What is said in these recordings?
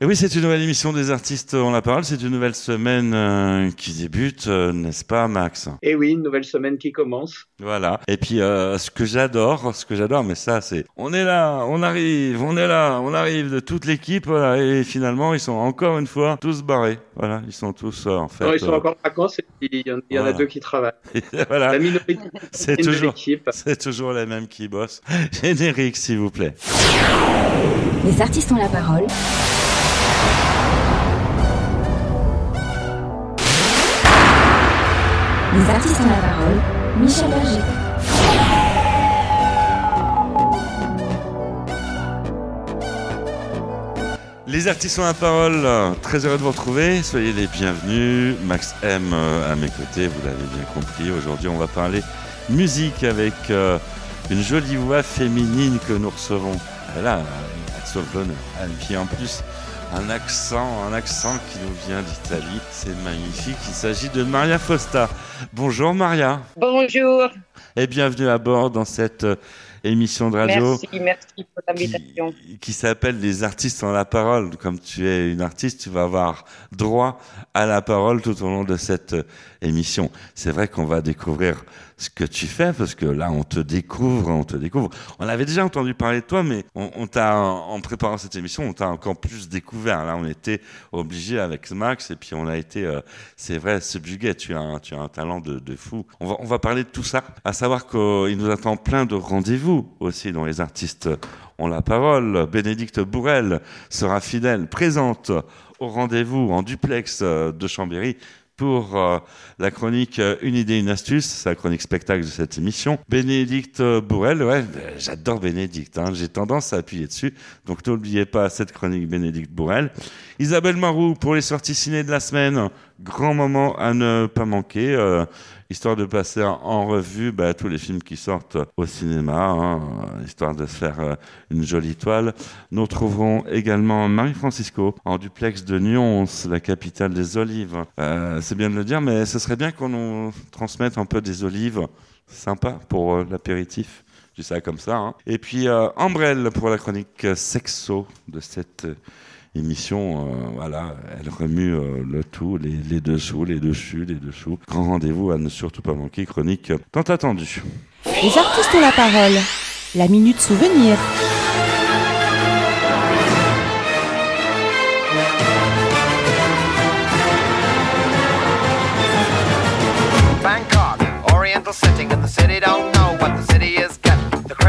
Et oui, c'est une nouvelle émission des artistes ont la parole. C'est une nouvelle semaine euh, qui débute, euh, n'est-ce pas, Max? Et oui, une nouvelle semaine qui commence. Voilà. Et puis, euh, ce que j'adore, ce que j'adore, mais ça, c'est, on est là, on arrive, on est là, on arrive de toute l'équipe, voilà, et finalement, ils sont encore une fois tous barrés. Voilà, ils sont tous en fait. Non, ils sont encore en vacances. Et il y en, il y en a deux qui travaillent. voilà. La minorité C'est de toujours, l'équipe. c'est toujours les mêmes qui bossent. Générique, s'il vous plaît. Les artistes ont la parole. Les artistes ont la parole. Michel Berger. Les artistes ont la parole. Très heureux de vous retrouver. Soyez les bienvenus. Max M euh, à mes côtés, vous l'avez bien compris. Aujourd'hui, on va parler musique avec euh, une jolie voix féminine que nous recevons. Elle a un accent d'honneur. Et puis en plus, un accent, un accent qui nous vient d'Italie. C'est magnifique. Il s'agit de Maria Fosta. Bonjour Maria. Bonjour, Et bienvenue à bord dans cette euh, émission de radio merci, merci pour l'invitation. qui, qui s'appelle Les artistes ont la parole. Comme tu es une artiste, tu vas avoir droit à la parole tout au long de cette euh, émission. C'est vrai qu'on va découvrir ce que tu fais parce que là, on te découvre, on te découvre. On avait déjà entendu parler de toi, mais on, t'a, en préparant cette émission, on t'a encore plus découvert. Là, on était obligé avec Max et puis on a été, euh, c'est vrai, subjugué. Tu as, un, tu as un talent de, de fou. On va, on va parler de tout ça. À savoir qu'il nous attend plein de rendez-vous aussi dont les artistes ont la parole. Bénédicte Bourrel sera fidèle, présente au rendez-vous en duplex euh, de Chambéry pour euh, la chronique euh, Une idée, une astuce, c'est la chronique spectacle de cette émission. Bénédicte Bourrel, ouais, euh, j'adore Bénédicte, hein, j'ai tendance à appuyer dessus, donc n'oubliez pas cette chronique Bénédicte Bourrel. Isabelle Marou pour les sorties ciné de la semaine, grand moment à ne pas manquer, euh, histoire de passer en- revue bah, tous les films qui sortent au cinéma, hein, histoire de se faire euh, une jolie toile. Nous retrouverons également Marie-Francisco en duplex de Nyons, la capitale des olives. Euh, c'est bien de le dire, mais ce serait bien qu'on nous transmette un peu des olives. Sympa pour euh, l'apéritif. Je dis ça comme ça. hein. Et puis Ambrelle pour la chronique sexo de cette émission. euh, voilà, elle remue euh, le tout, les, les dessous, les dessus, les dessous. Grand rendez-vous à ne surtout pas manquer. Chronique tant attendue. Les artistes ont la parole. La minute souvenir. Bangkok, Oriental the city don't know what the city is getting.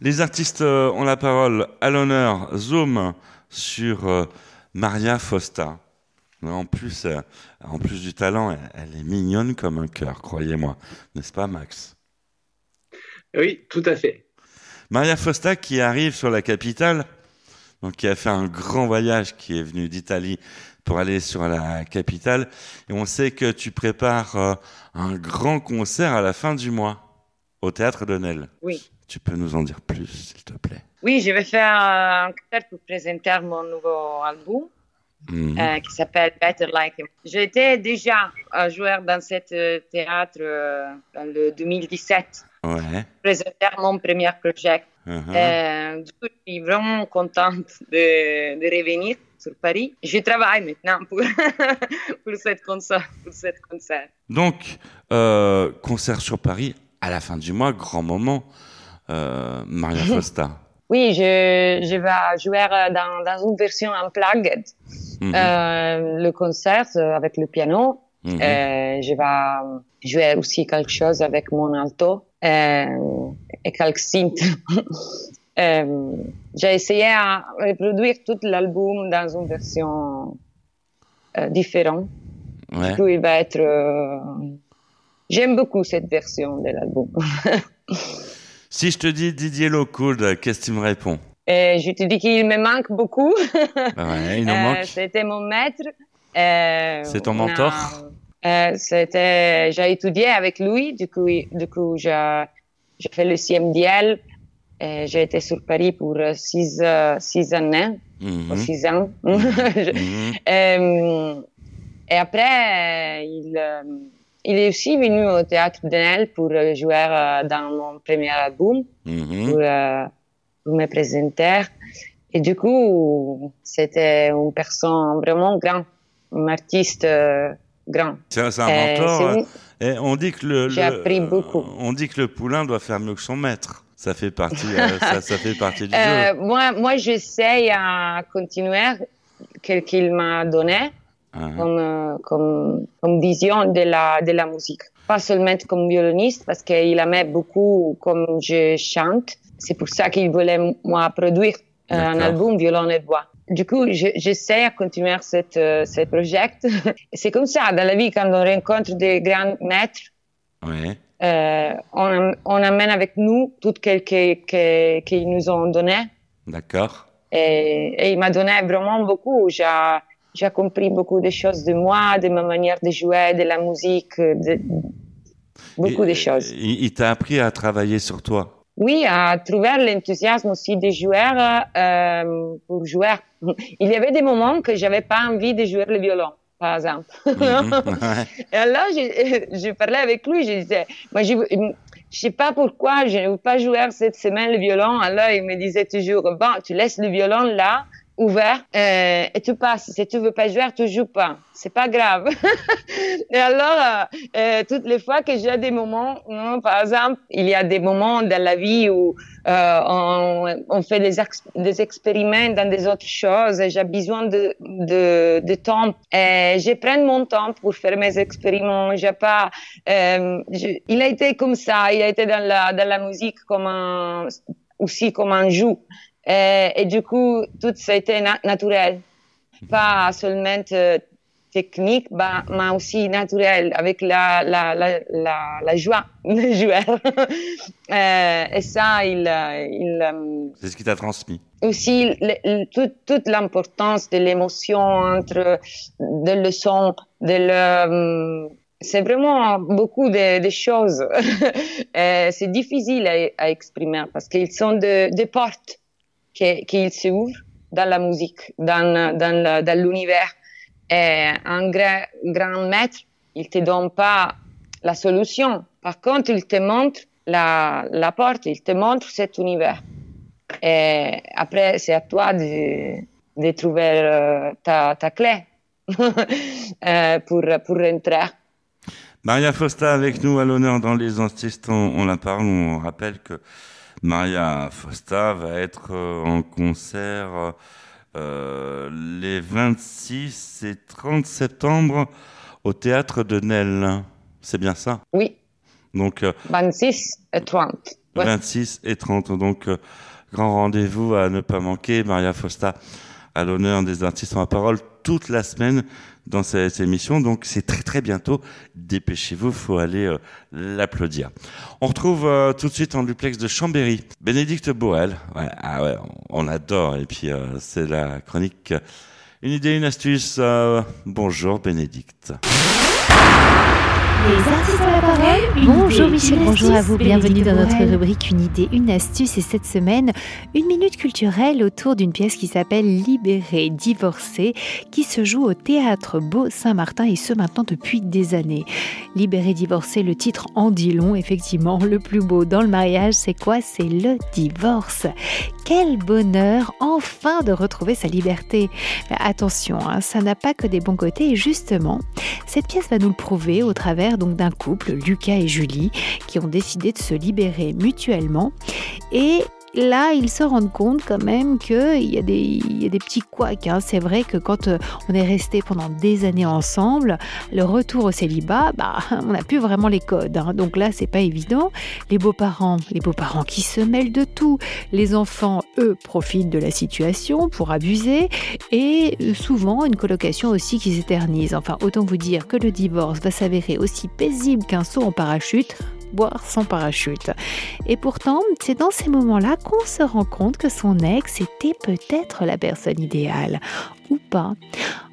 Les artistes euh, ont la parole à l'honneur. Zoom sur euh, Maria Fosta. En plus, euh, en plus du talent, elle, elle est mignonne comme un cœur, croyez-moi. N'est-ce pas, Max? Oui, tout à fait. Maria Fosta qui arrive sur la capitale, donc qui a fait un grand voyage, qui est venu d'Italie pour aller sur la capitale. Et on sait que tu prépares euh, un grand concert à la fin du mois au théâtre de Nel. Oui. Tu peux nous en dire plus, s'il te plaît? Oui, je vais faire un concert pour présenter mon nouveau album Mhm. euh, qui s'appelle Better Like Him. J'étais déjà un joueur dans ce théâtre euh, dans le 2017, Ouais. présenter mon premier projet. Euh, du coup, je suis vraiment contente de, de revenir sur Paris. Je travaille maintenant pour, pour cette concert. Pour cette concert. Donc, euh, concert sur Paris à la fin du mois, grand moment. Euh, Maria Fosta. Oui, je, je vais jouer dans, dans une version unplugged, Mhm. euh, le concert avec le piano. Mhm. Euh, je vais jouer aussi quelque chose avec mon alto euh, et quelques synths. Euh, j'ai essayé à reproduire tout l'album dans une version euh, différente. Ouais. Du coup, il va être. euh, J'aime beaucoup cette version de l'album. Si je te dis Didier Locould, qu'est-ce que tu me réponds? Et je te dis qu'il me manque beaucoup. Ouais, il Euh, manque. C'était mon maître. Euh, C'est ton a- mentor euh, C'était, j'ai étudié avec lui. Du coup, du coup, j'ai fait le CMDL. Et j'ai été sur Paris pour euh, six, euh, six années, ou six ans. Mhm. Euh, et après, euh, il, euh, il est aussi venu au théâtre de Nel pour euh, jouer euh, dans mon premier album Mhm. pour, euh, pour me présenter. Et du coup, c'était une personne vraiment grande, un artiste euh, grand. C'est c'est un Euh, mentor. euh, une- on dit que le- appris beaucoup. On dit que le poulain doit faire mieux que son maître. Ça fait partie, euh, ça, ça fait partie du Euh, jeu. moi, moi j'essaie à continuer ce qu'il m'a donné comme, euh, comme, comme vision de la, de la musique. Pas seulement comme violoniste, parce qu'il aimait beaucoup comme je chante. C'est pour ça qu'il voulait, moi, produire euh, un album violon et voix. Du coup, je- j'essaie à continuer cette, ce projet. Et C'est comme ça, dans la vie, quand on rencontre des grands maîtres, Ouais. Euh, on, am- on amène avec nous tout ce que- que- qu'ils nous ont donné. D'accord. Et, et il m'a donné vraiment beaucoup. J'ai, compris beaucoup de choses de moi, de ma manière de jouer, de la musique, de, beaucoup Et- de choses. Il, il t'a appris à travailler sur toi. Oui, à trouver l'enthousiasme aussi des joueurs euh, pour jouer. Il y avait des moments que j'avais pas envie de jouer le violon, par exemple. Mhm. Et alors, je, je parlais avec lui, je disais, moi, je, je sais pas pourquoi je ne veux pas jouer cette semaine le violon. Alors, il me disait toujours, bon, tu laisses le violon là, ouvert, euh, et tu passes. Si tu veux pas jouer, tu joues pas. C'est pas grave. et alors, euh, euh, toutes les fois que j'ai des moments, hein, par exemple, il y a des moments dans la vie où euh, on, on fait des, ex- des expériments dans des autres choses j'ai besoin de, de, de temps. Et je prends mon temps pour faire mes expériments. J'ai pas, euh, je- il a été comme ça. Il a été dans la, dans la musique comme un, aussi comme un jeu. Et, et du coup, tout ça a été na- naturel. Pas seulement euh, technique, bah, mais aussi naturel, avec la, la, la, la, la joie de jouer. Euh, et ça, il, euh, il, euh, C'est ce qui t'a transmis. aussi le- le- tout- toute l'importance de l'émotion entre de le son, de le, c'est vraiment beaucoup de, de choses. Euh, c'est difficile à, à exprimer parce qu'ils sont des de portes qui, qui s'ouvrent dans la musique, dans, dans, l'univers. Un grand, grand maître, il te donne pas la solution. Par contre, il te montre la, la porte, il te montre cet univers. Après, c'est à toi de, de trouver euh, ta, ta clé euh, pour, pour rentrer. Maria Fosta avec nous à l'honneur dans les. On, on la parle, on rappelle que Maria Fosta va être euh, en concert euh, les 26 et 30 septembre au théâtre de Nesle. C'est bien ça? Oui, Donc euh, 26 et 30. Ouais. 26 et 30. Donc euh, grand rendez-vous à ne pas manquer. Maria Fosta à l'honneur des artistes en parole toute la semaine dans cette émission. Donc c'est très très bientôt. Dépêchez-vous, faut aller euh, l'applaudir. On retrouve euh, tout de suite en duplex de Chambéry Bénédicte Boel. Ouais, ah ouais, on adore. Et puis euh, c'est la chronique. Une idée, une astuce. Euh, bonjour Bénédicte. Les artistes à la parole. une Bonjour Michel, bonjour à vous, bienvenue dans notre rubrique Une idée, une astuce et cette semaine, une minute culturelle autour d'une pièce qui s'appelle Libéré, divorcé, qui se joue au théâtre Beau Saint-Martin et ce maintenant depuis des années. Libéré, divorcé, le titre en dit long, effectivement, le plus beau dans le mariage, c'est quoi? C'est le divorce. Quel bonheur enfin de retrouver sa liberté. Mais attention, hein, ça n'a pas que des bons côtés et justement, cette pièce va nous le prouver au travers donc d'un couple, Lucas et Julie, qui ont décidé de se libérer mutuellement. Et là, ils se rendent compte quand même qu'il y, a des- y a des petits couacs. hein. C'est vrai que quand euh, on est resté pendant des années ensemble, le retour au célibat, bah, on n'a plus vraiment les codes. hein. Donc là, c'est pas évident. Les beaux-parents, les beaux-parents qui se mêlent de tout. Les enfants, eux, profitent de la situation pour abuser. Et euh, souvent, une colocation aussi qui s'éternise. Enfin, autant vous dire que le divorce va s'avérer aussi paisible qu'un saut en parachute voire sans parachute. Et pourtant, c'est dans ces moments-là qu'on se rend compte que son ex était peut-être la personne idéale. Ou pas.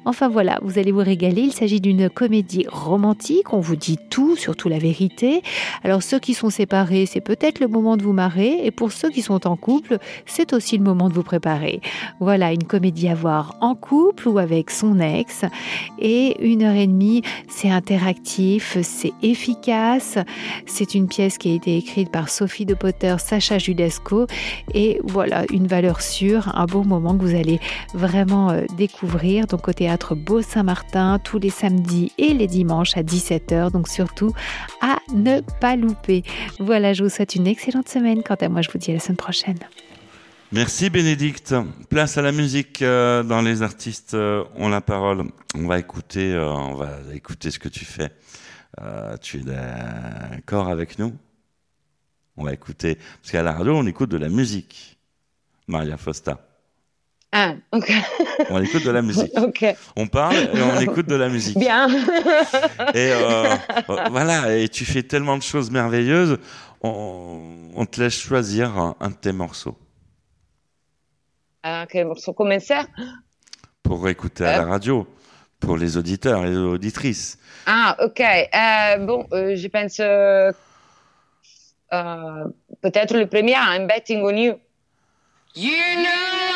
Enfin voilà, vous allez vous régaler. Il s'agit d'une comédie romantique. On vous dit tout, surtout la vérité. Alors ceux qui sont séparés, c'est peut-être le moment de vous marrer. Et pour ceux qui sont en couple, c'est aussi le moment de vous préparer. Voilà, une comédie à voir en couple ou avec son ex. Et une heure et demie, c'est interactif, c'est efficace. C'est une pièce qui a été écrite par Sophie de Potter, Sacha Judasco. Et voilà, une valeur sûre, un bon moment que vous allez vraiment euh, découvrir. Donc au théâtre Beau Saint-Martin, tous les samedis et les dimanches à 17h. Donc surtout à ne pas louper. Voilà, je vous souhaite une excellente semaine. Quant à moi, je vous dis à la semaine prochaine. Merci Bénédicte. Place à la musique euh, dans les artistes euh, ont la parole. On va écouter, euh, on va écouter ce que tu fais. Euh, tu es d'accord avec nous? On va écouter parce qu'à la radio on écoute de la musique. Maria Fosta. Ah, ok. On écoute de la musique. ok. On parle et on écoute de la musique. Bien. Et euh, voilà, et tu fais tellement de choses merveilleuses. On, on te laisse choisir un, un de tes morceaux Ah, quel morceau commencer? Pour écouter à la Euh. radio, pour les auditeurs et les auditrices. Ah, ok. Euh, bon, euh, je pense euh, euh, peut-être le premier, I'm betting on you. You know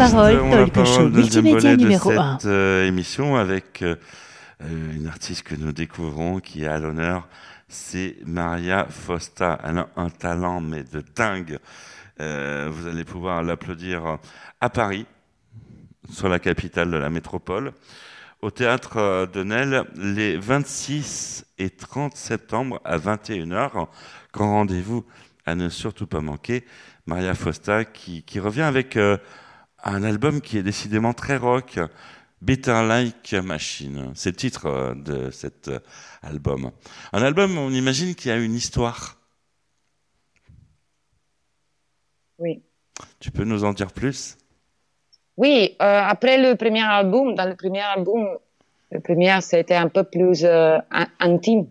parole, talk show parole, deuxième multimédia volet de numéro cette 1. euh, émission avec euh, euh, une artiste que nous découvrons qui est à l'honneur, c'est Maria Fosta. Elle a un talent mais de dingue. Euh, vous allez pouvoir l'applaudir à Paris, sur la capitale de la métropole, au théâtre de Nesle les 26 et 30 septembre à 21h. Grand rendez-vous à ne surtout pas manquer. Maria Fosta qui, qui revient avec euh, un album qui est décidément très rock, Bitter Like Machine. C'est le titre euh, de cet euh, album. Un album, on imagine qu'il y a une histoire. Oui. Tu peux nous en dire plus? Oui, euh, après le premier album, dans le premier album, le premier c'était un peu plus euh, in- intime,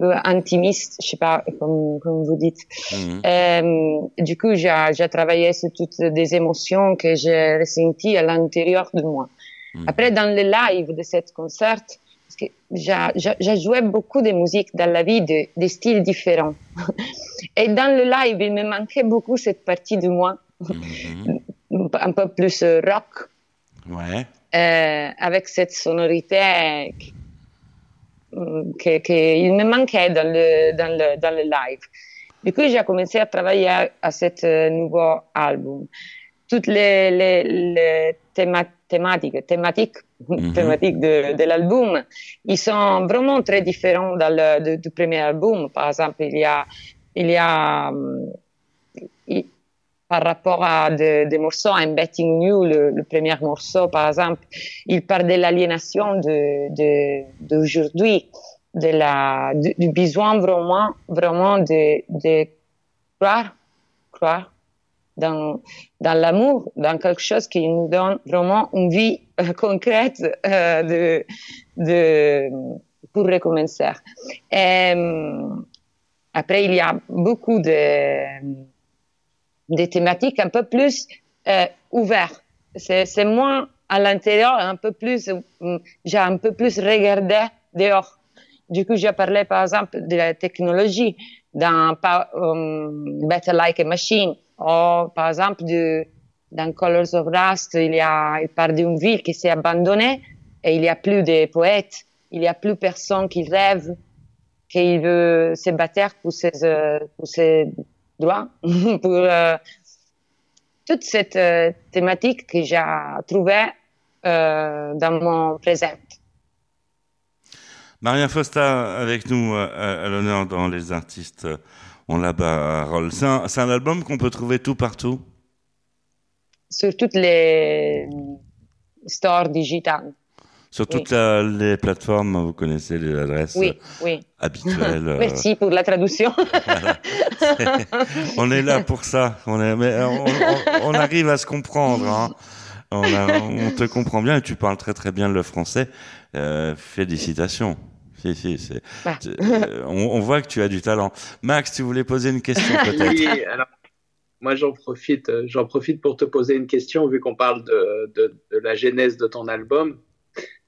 peu intimiste, je sais pas comme, comme vous dites. Mhm. Euh, du coup, j'ai travaillé sur toutes des émotions que j'ai ressenties à l'intérieur de moi. Mhm. Après, dans le live de cette concert, j'ai joué beaucoup de musique dans la vie de, de styles différents. Et dans le live, il me manquait beaucoup cette partie de moi, Mhm. un peu plus euh, rock, Ouais. euh, avec cette sonorité que, que il me manquait dans le, dans le, dans le live. Du coup, j'ai commencé à travailler à, ce nouveau album. Toutes les, les, les théma- thématiques, thématiques, Mhm. thématiques de, de l'album, ils sont vraiment très différents dans le, du- du premier album. Par exemple, il y a, il y a, il- par rapport à des, des morceaux, un Betting New, le, le premier morceau, par exemple, il parle de l'aliénation de, de, d'aujourd'hui, de la, du, du besoin vraiment, vraiment de, de croire, croire dans, dans l'amour, dans quelque chose qui nous donne vraiment une vie euh, concrète euh, de, de, pour recommencer. Et, hum, après, il y a beaucoup de, des thématiques un peu plus euh, ouvertes. C'est, moins à l'intérieur, un peu plus, euh, j'ai un peu plus regardé dehors. Du coup, j'ai parlé par exemple de la technologie dans um, Better Like a Machine, ou par exemple de, dans Colors of Rust, il y a, il parle d'une ville qui s'est abandonnée et il y a plus de poètes, il y a plus personne qui rêve, qui veut se battre pour ses, euh, pour ses droits, pour euh, toute cette euh, thématique que j'ai trouvée euh, dans mon présent. Maria Fosta avec nous à, l'honneur dans Les artistes ont la parole. C'est un, c'est un album qu'on peut trouver tout partout? sur toutes les stores digitales. Sur Oui. toutes la- les plateformes, vous connaissez les adresses Oui, euh, oui. habituelles. euh, Merci pour la traduction. on est là pour ça. On, est, mais on, on- on arrive à se comprendre. hein. On, a- on te comprend bien et tu parles très très bien le français. Euh, félicitations. Si, si, c'est- Bah. euh, on, on voit que tu as du talent. Max, tu voulais poser une question peut-être Oui, alors, moi j'en profite, euh, j'en profite pour te poser une question vu qu'on parle de, de, de la genèse de ton album.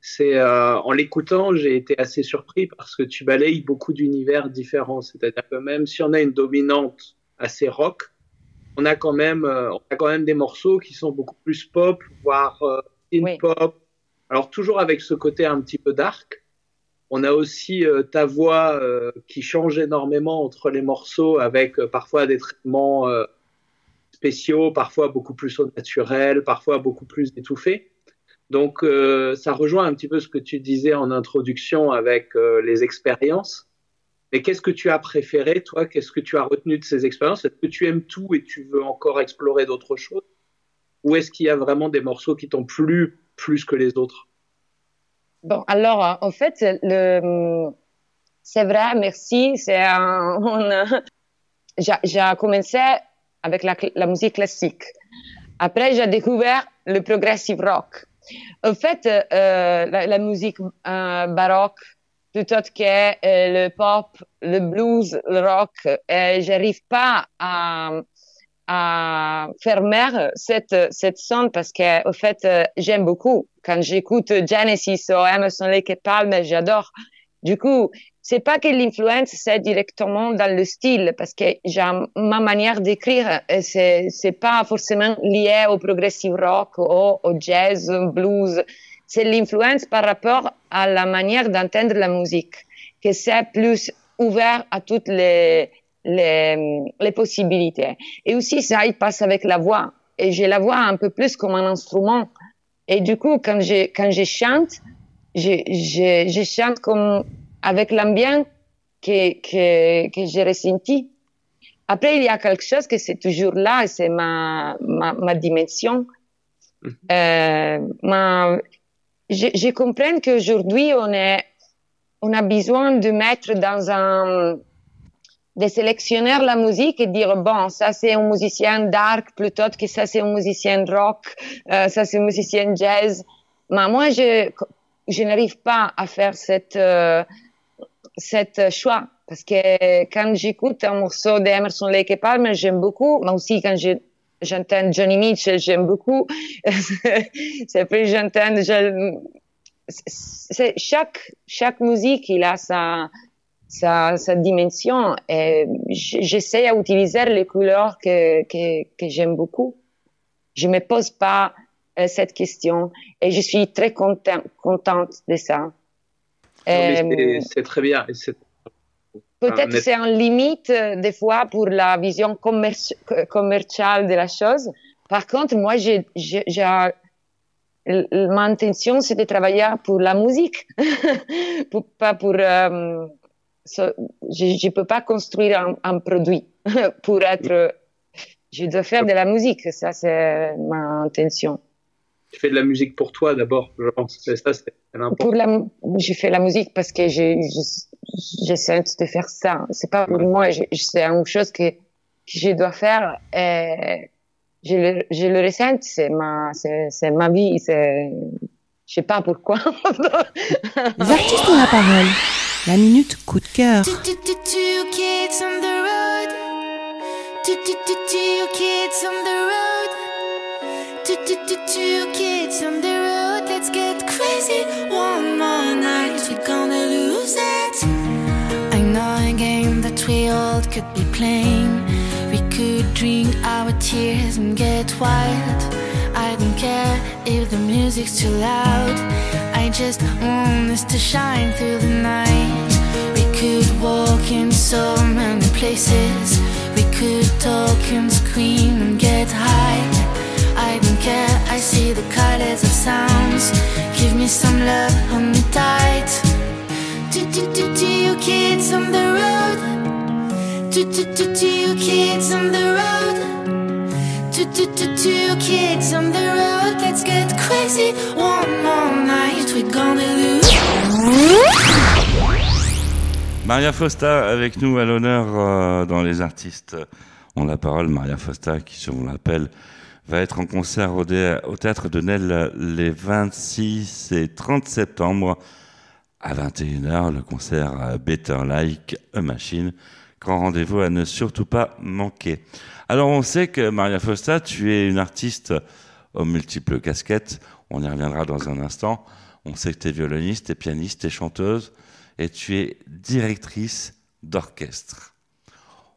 C'est euh, en l'écoutant, j'ai été assez surpris parce que tu balayes beaucoup d'univers différents. C'est-à-dire que même si on a une dominante assez rock, on a quand même, euh, on a quand même des morceaux qui sont beaucoup plus pop, voire euh, in Oui. pop. Alors toujours avec ce côté un petit peu dark. On a aussi euh, ta voix euh, qui change énormément entre les morceaux avec euh, parfois des traitements euh, spéciaux, parfois beaucoup plus au naturel, parfois beaucoup plus étouffés. Donc euh, ça rejoint un petit peu ce que tu disais en introduction avec euh, les expériences. Mais qu'est-ce que tu as préféré, toi? Qu'est-ce que tu as retenu de ces expériences? Est-ce que tu aimes tout et tu veux encore explorer d'autres choses? Ou est-ce qu'il y a vraiment des morceaux qui t'ont plu plus que les autres? Bon, alors, euh, en fait, le, c'est vrai, merci. C'est un, j'ai, commencé avec la musique classique. Après, j'ai découvert le progressive rock. En fait, euh, la, la musique euh, baroque, plutôt que euh, le pop, le blues, le rock, euh, j'arrive pas à, à fermer cette, cette son parce que, en fait, euh, j'aime beaucoup. Quand j'écoute Genesis ou Emerson Lake et Palmer, j'adore. Du coup, c'est pas que l'influence c'est directement dans le style parce que j'ai ma manière d'écrire c'est c'est pas forcément lié au progressive rock ou au jazz blues. C'est l'influence par rapport à la manière d'entendre la musique que c'est plus ouvert à toutes les les, possibilités. Et aussi ça il passe avec la voix et j'ai la voix un peu plus comme un instrument. Et du coup quand je quand je chante je, je, je chante comme avec l'ambiance que, que, que j'ai ressenti. Après, il y a quelque chose que c'est toujours là, c'est ma, ma, ma dimension. Euh, ma, je, je comprends qu'aujourd'hui, on, est, on a besoin de mettre dans un, de sélectionner la musique et dire, bon, ça c'est un musicien dark plutôt que ça c'est un musicien rock, euh, ça c'est un musicien jazz. Mais moi, je, je n'arrive pas à faire cette, euh, cette choix parce que quand j'écoute un morceau d'Emerson Lake et Palmer, j'aime beaucoup, mais aussi quand je j'entends Johnny Mitchell, j'aime beaucoup. c'est plus j'entends, chaque chaque musique il a sa sa, sa dimension et j'essaie à utiliser les couleurs que que, que j'aime beaucoup. Je me pose pas euh, cette question et je suis très content, contente de ça. Euh, c'est- très bien. Peut-être c'est en limite euh, des fois pour la vision commerci- co- commerciale de la chose. Par contre, moi, j'ai, l- ma intention, c'est de travailler pour la musique, pour, pas pour. euh, so- je ne peux pas construire un, un produit pour être. Je dois faire de la musique, ça c'est ma intention. Tu fais de la musique pour toi d'abord, je pense. Ça, c'est l'important. Pour la, je fais la musique parce que je, j'essaie de faire ça. C'est pas pour moi, c'est une chose que, que je dois faire. Et je le, je le ressens, c'est ma, c'est, c'est ma vie, c'est, je sais pas pourquoi. Les artistes ont la parole. La minute coup de cœur. Two kids on the road. Let's get crazy one more night. We're gonna lose it. I know a game that we all could be playing. We could drink our tears and get wild. I don't care if the music's too loud. I just want us to shine through the night. We could walk in so many places. We could talk and scream and get high. I don't care, I see the colors of sounds. Give me some love, hold me tight. Two, two, two, two kids on the road? Two, two, two kids on the road? Two, two, two, two kids on the road? Let's get crazy one more night. We're gonna lose. Maria Fosta avec nous à l'honneur euh, dans les artistes ont la parole. Maria Fosta qui, je vous l'appelle, va être en concert au, théâtre de Nesle les 26 et 30 septembre à 21h. Le concert euh, Better Like a Machine. Grand rendez-vous à ne surtout pas manquer. Alors on sait que Maria Fosta, tu es une artiste aux multiples casquettes. On y reviendra dans un instant. On sait que tu es violoniste, tu es pianiste, tu es chanteuse et tu es directrice d'orchestre.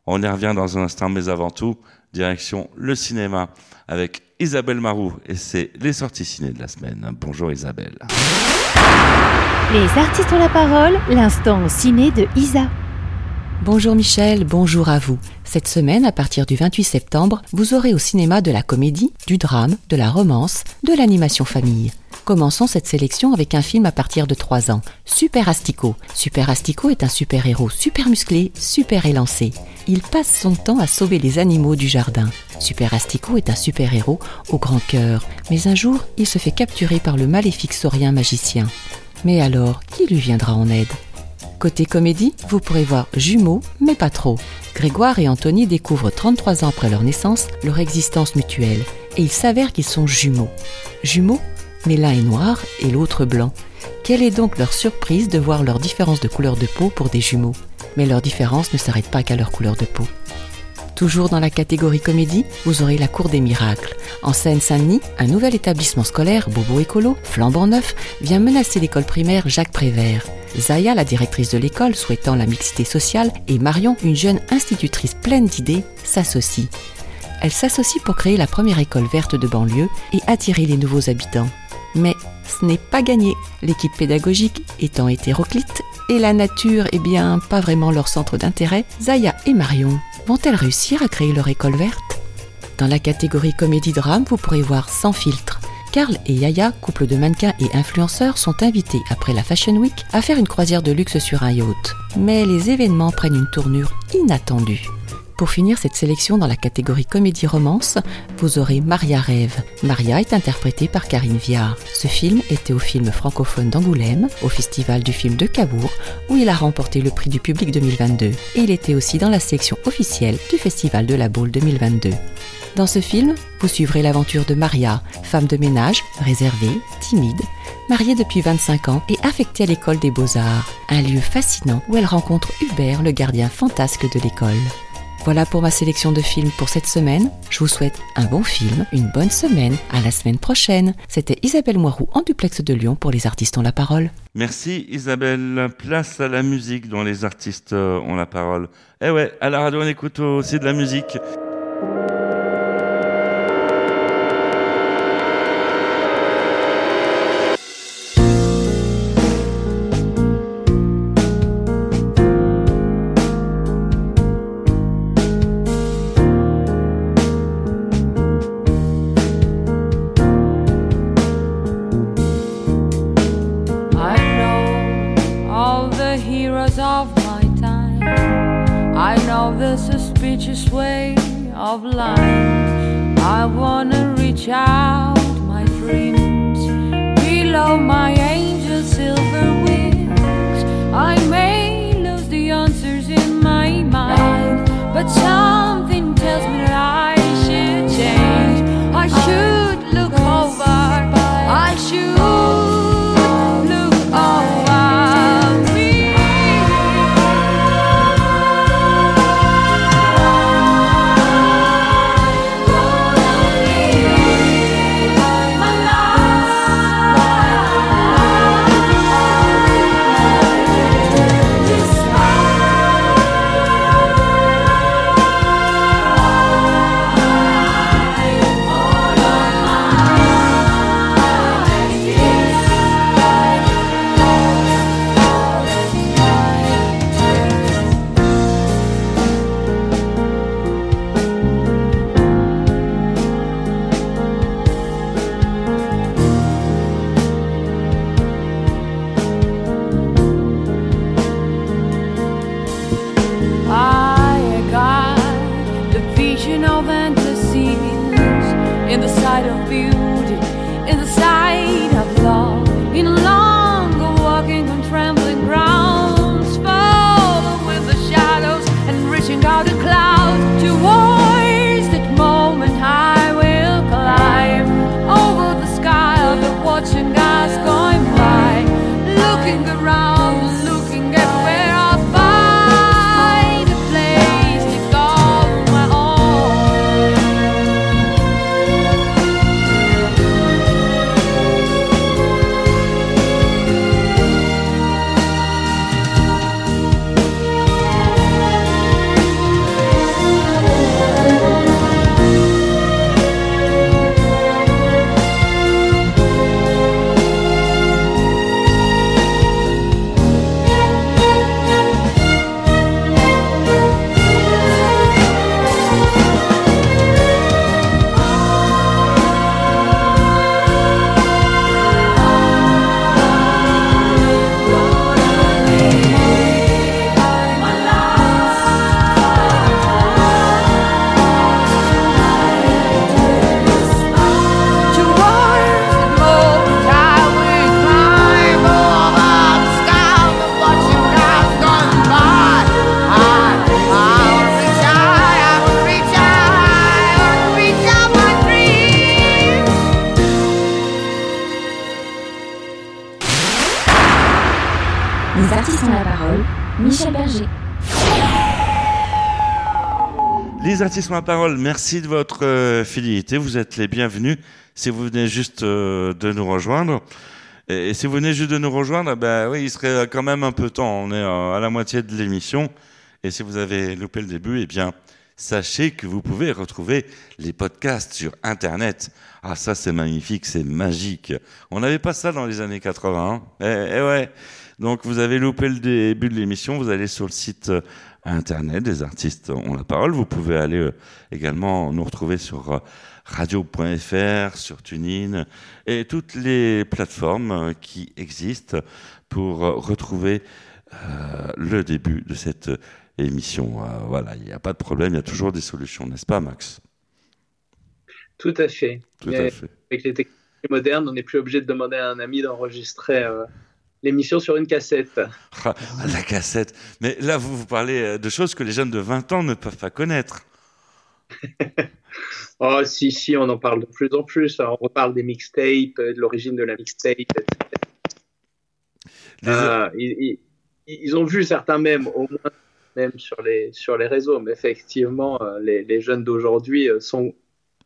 On y revient dans un instant, mais avant tout, direction le cinéma avec Isabelle Marou et c'est les sorties ciné de la semaine. Bonjour Isabelle. Les artistes ont la parole. L'instant ciné de Isa. Bonjour Michel, bonjour à vous. Cette semaine, à partir du 28 septembre, vous aurez au cinéma de la comédie, du drame, de la romance, de l'animation famille. Commençons cette sélection avec un film à partir de 3 ans, Super Astico. Super Astico est un super-héros super musclé, super élancé. Il passe son temps à sauver les animaux du jardin. Super Astico est un super-héros au grand cœur, mais un jour, il se fait capturer par le maléfique saurien magicien. Mais alors, qui lui viendra en aide? Côté comédie, vous pourrez voir Jumeaux, mais pas trop. Grégoire et Anthony découvrent 33 ans après leur naissance leur existence mutuelle, et il s'avère qu'ils sont jumeaux. Jumeaux, mais l'un est noir et l'autre blanc. Quelle est donc leur surprise de voir leur différence de couleur de peau pour des jumeaux? Mais leur différence ne s'arrête pas qu'à leur couleur de peau. Toujours dans la catégorie comédie, vous aurez La Cour des Miracles. En Seine-Saint-Denis, un nouvel établissement scolaire, Bobo Écolo, flambant neuf, vient menacer l'école primaire Jacques Prévert. Zaya, la directrice de l'école, souhaitant la mixité sociale, et Marion, une jeune institutrice pleine d'idées, s'associent. Elles s'associent pour créer la première école verte de banlieue et attirer les nouveaux habitants. Mais ce n'est pas gagné, l'équipe pédagogique étant hétéroclite et la nature, eh bien, pas vraiment leur centre d'intérêt, Zaya et Marion vont-elles réussir à créer leur école verte? Dans la catégorie comédie-drame, vous pourrez voir Sans filtre. Karl et Yaya, couple de mannequins et influenceurs, sont invités après la Fashion Week à faire une croisière de luxe sur un yacht. Mais les événements prennent une tournure inattendue. Pour finir cette sélection dans la catégorie comédie-romance, vous aurez Maria Rêve. Maria est interprétée par Karine Viard. Ce film était au film francophone d'Angoulême, au Festival du film de Cabourg, où il a remporté le prix du public 2022. Et il était aussi dans la sélection officielle du Festival de la Baule 2022. Dans ce film, vous suivrez l'aventure de Maria, femme de ménage, réservée, timide, mariée depuis 25 ans et affectée à l'école des beaux-arts, un lieu fascinant où elle rencontre Hubert, le gardien fantasque de l'école. Voilà pour ma sélection de films pour cette semaine. Je vous souhaite un bon film, une bonne semaine, à la semaine prochaine. C'était Isabelle Moiroux en duplex de Lyon pour Les Artistes ont la parole. Merci Isabelle. Place à la musique dont les artistes euh, ont la parole. Eh ouais, à la radio on écoute aussi de la musique. La parole. Merci de votre euh, fidélité. Vous êtes les bienvenus si vous venez juste euh, de nous rejoindre. Et, si vous venez juste de nous rejoindre, ben oui, il serait quand même un peu temps. On est euh, à la moitié de l'émission. Et si vous avez loupé le début, eh bien, sachez que vous pouvez retrouver les podcasts sur Internet. Ah, ça, c'est magnifique, c'est magique. On n'avait pas ça dans les années 80. hein. Eh, eh ouais. Donc, vous avez loupé le début de l'émission. Vous allez sur le site Internet des artistes ont la parole. Vous pouvez aller euh, également nous retrouver sur euh, radio.fr, sur TuneIn et toutes les plateformes euh, qui existent pour retrouver euh, le début de cette émission. Euh, voilà, il n'y a pas de problème, il y a toujours des solutions, n'est-ce pas, Max? Tout à fait. Tout à fait. Avec les technologies modernes, on n'est plus obligé de demander à un ami d'enregistrer euh, l'émission sur une cassette. Ah, la cassette. Mais là, vous, vous parlez euh, de choses que les jeunes de 20 ans ne peuvent pas connaître. Oh, si, si, on en parle de plus en plus. On reparle des mixtapes, euh, de l'origine de la mixtape, etc. Les- Ah, ils, ils- ils ont vu certains mèmes, au moins même sur les, sur les réseaux, mais effectivement, euh, les, les jeunes d'aujourd'hui sont,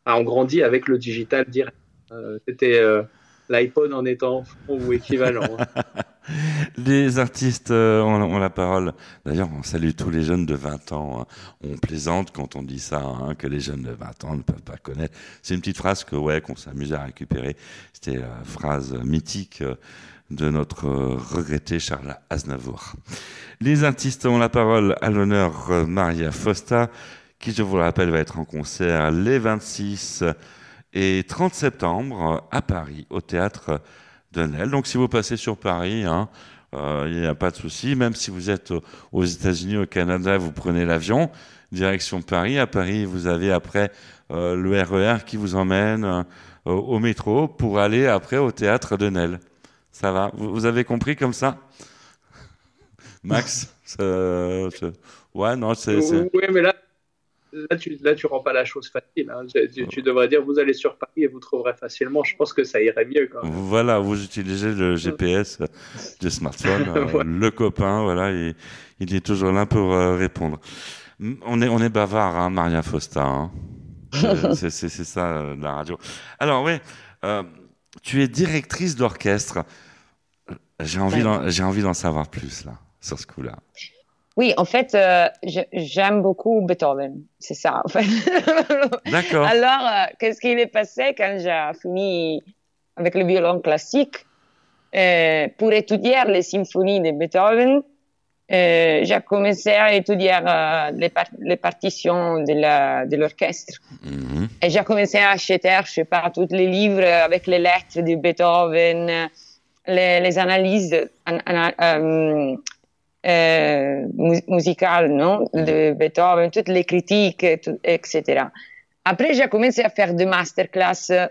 ont grandi avec le digital direct. Euh, C'était euh, l'iPod en étant ou équivalent. hein. Les artistes euh, ont, la parole. D'ailleurs, on salue tous les jeunes de 20 ans. hein. On plaisante quand on dit ça, hein, que les jeunes de 20 ans ne peuvent pas connaître. C'est une petite phrase que ouais, qu'on s'amuse à récupérer. C'était la phrase mythique euh, de notre euh, regretté Charles Aznavour. Les artistes ont la parole à l'honneur Maria Fosta, qui, je vous le rappelle, va être en concert les 26 et 30 septembre à Paris, au théâtre de Nel. Donc si vous passez sur Paris, hein, euh, il n'y a pas de souci. Même si vous êtes au- aux États-Unis, au Canada, vous prenez l'avion, direction Paris. À Paris, vous avez après euh, le RER qui vous emmène euh, au, métro pour aller après au théâtre de Nel. Ça va? Vous, vous avez compris comme ça? Max Ouais, non, c'est- Oui, mais là, là, tu, là, tu rends pas la chose facile. hein. Tu, devrais dire, vous allez sur Paris et vous trouverez facilement. Je pense que ça irait mieux quand même. Voilà, vous utilisez le GPS du smartphone, euh, le copain, voilà, il, il est toujours là pour euh, répondre. On est, on est bavard, hein, Maria Fosta. hein. C'est, ça, euh, la radio. Alors, oui, euh, tu es directrice d'orchestre. J'ai envie d'en savoir plus, là, sur ce coup-là. Oui, en fait, euh, j'aime beaucoup Beethoven. C'est ça, en fait. D'accord. Alors, euh, qu'est-ce qu'il est passé quand j'ai fini avec le violon classique? Euh, Pour étudier les symphonies de Beethoven, j'ai commencé à étudier les, par- les partitions de l'orchestre. Mhm. Et j'ai commencé à acheter, je sais pas, tous les livres avec les lettres de Beethoven, les, les analyses an- ana- euh, non, de Beethoven, toutes les critiques, tout- etc. Après, j'ai commencé à faire des masterclass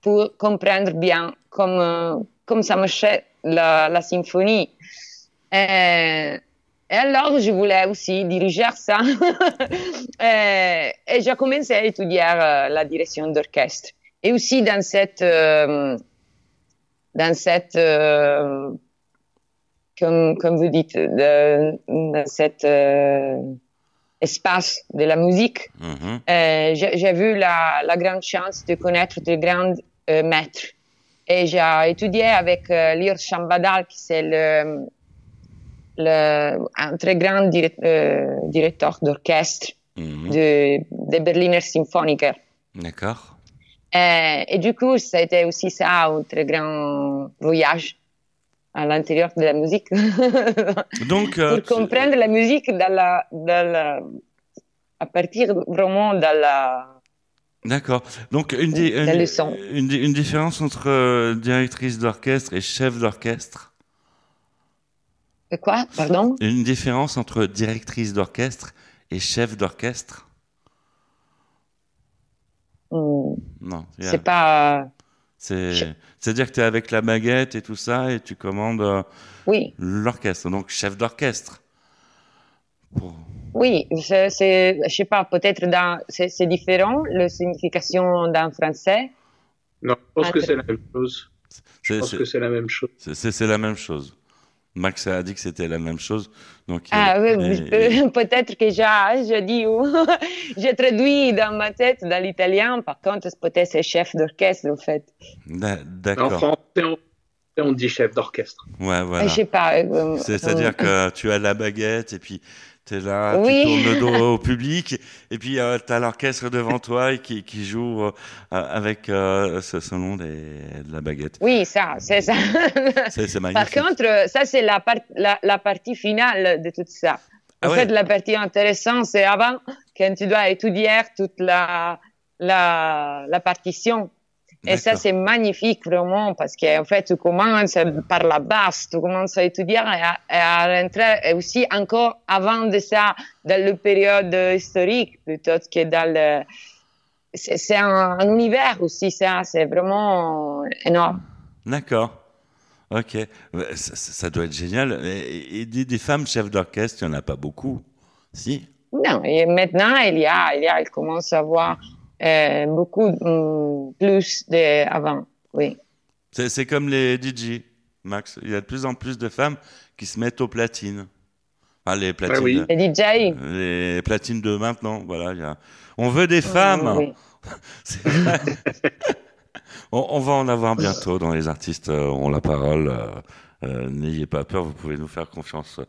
pour comprendre bien comment, comment ça marchait la, la symphonie. Et, et alors, je voulais aussi diriger ça. et et j'ai commencé à étudier euh, la direction d'orchestre. Et aussi dans cette, euh, dans cette, euh, comme, comme vous dites, de- dans cet euh, espace de la musique, Mhm. euh, j'ai vu la, la grande chance de connaître de grands euh, maîtres. Et j'ai étudié avec Lior Chambadal, qui c'est le, le, un très grand direct- directeur d'orchestre Mhm. de, de Berliner Symphoniker. D'accord. Et, et du coup, ça a été aussi ça, un très grand voyage à l'intérieur de la musique. Donc, euh, Pour comprendre la musique dans la, dans la, à partir vraiment de la, D'accord. Donc, une, di- une- différence entre euh, directrice d'orchestre et chef d'orchestre? Quoi, pardon? Une différence entre directrice d'orchestre et chef d'orchestre? Hmm, Non. C'est pas, c'est-à-dire que tu es avec la baguette et tout ça et tu commandes euh, oui, l'orchestre. Donc, chef d'orchestre. Pour- oui, je sais pas, peut-être c'est, différent, la signification dans français. Non, je pense Ah, que c'est- c'est la même chose. Je pense que c'est la même chose. c'est la même chose. Max a dit que c'était la même chose. Donc, Ah euh, oui, je peut-être que j'ai je dis ou j'ai traduit dans ma tête dans l'italien. Par contre, peut-être c'est chef d'orchestre en fait. D'a- En D'accord. français, on, on dit chef d'orchestre. Ouais, voilà. Je sais pas. euh, C'est-à-dire euh, que tu as la baguette et puis tu es là, Oui. tu tournes le dos au public et puis tu as l'orchestre devant toi et qui, qui joue euh, avec euh, ce, ce nom des- de la baguette. Oui, ça, c'est ça. C'est c'est Par magnifique. contre, ça, c'est la, part- la, la partie finale de tout ça. Ah En ouais. fait, la partie intéressante, c'est avant, quand tu dois étudier toute la, la, la partition. Et ça, c'est magnifique, vraiment, parce qu'en fait, tu commences par la basse, tu commences à étudier et à, et à rentrer et aussi encore avant de ça, dans le période historique, plutôt que dans le... C'est un, un univers aussi, ça, c'est vraiment énorme. D'accord. Ok. Ça, ça- ça doit être génial. Et, et des, des femmes chefs d'orchestre, il n'y en a pas beaucoup. Si? Non, et maintenant, il y a, il y a, il commence à avoir euh, beaucoup hum, plus d'avant, oui. C'est c'est comme les DJ, Max. Il y a de plus en plus de femmes qui se mettent aux platines. Enfin, les platines. oui. Les DJ, Les platines de maintenant, voilà. il y a- On veut des femmes. oui. On, on va en avoir bientôt dans les artistes euh, ont la parole. euh, euh, N'ayez pas peur, vous pouvez nous faire confiance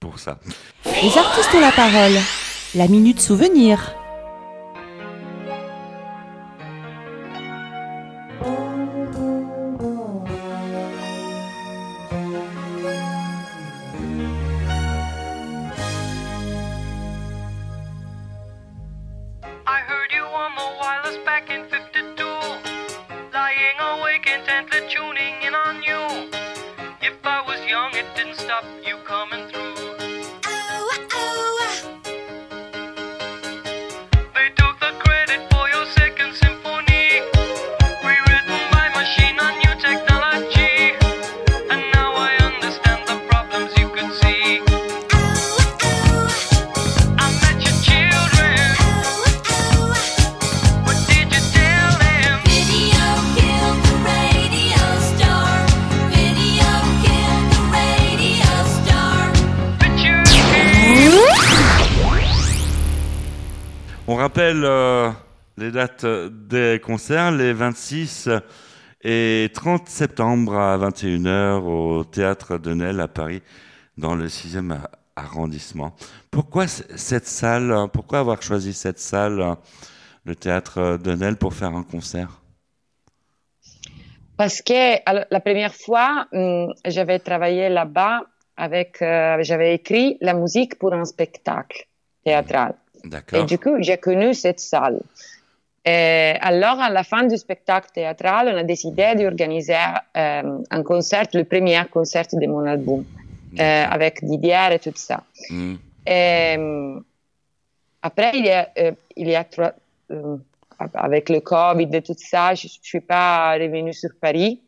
pour ça. Les artistes ont la parole. La minute souvenir. Tuning in euh, les dates des concerts, les 26 et 30 septembre à 21h au Théâtre de Nesle à Paris, dans le 6e a- arrondissement. Pourquoi cette salle euh, Pourquoi avoir choisi cette salle, euh, le Théâtre de Nesle, pour faire un concert? Parce que la première fois, hum, j'avais travaillé là-bas avec, euh, j'avais écrit la musique pour un spectacle théâtral. Et du coup, j'ai connu cette salle. Et alors, à la fin du spectacle théâtral, on a décidé d'organiser euh, un concert, le premier concert de mon album, euh, avec Didier et tout ça. Et, euh, après, il y a, euh, il y a trois, avec le Covid et tout ça, je, je suis pas revenue sur Paris.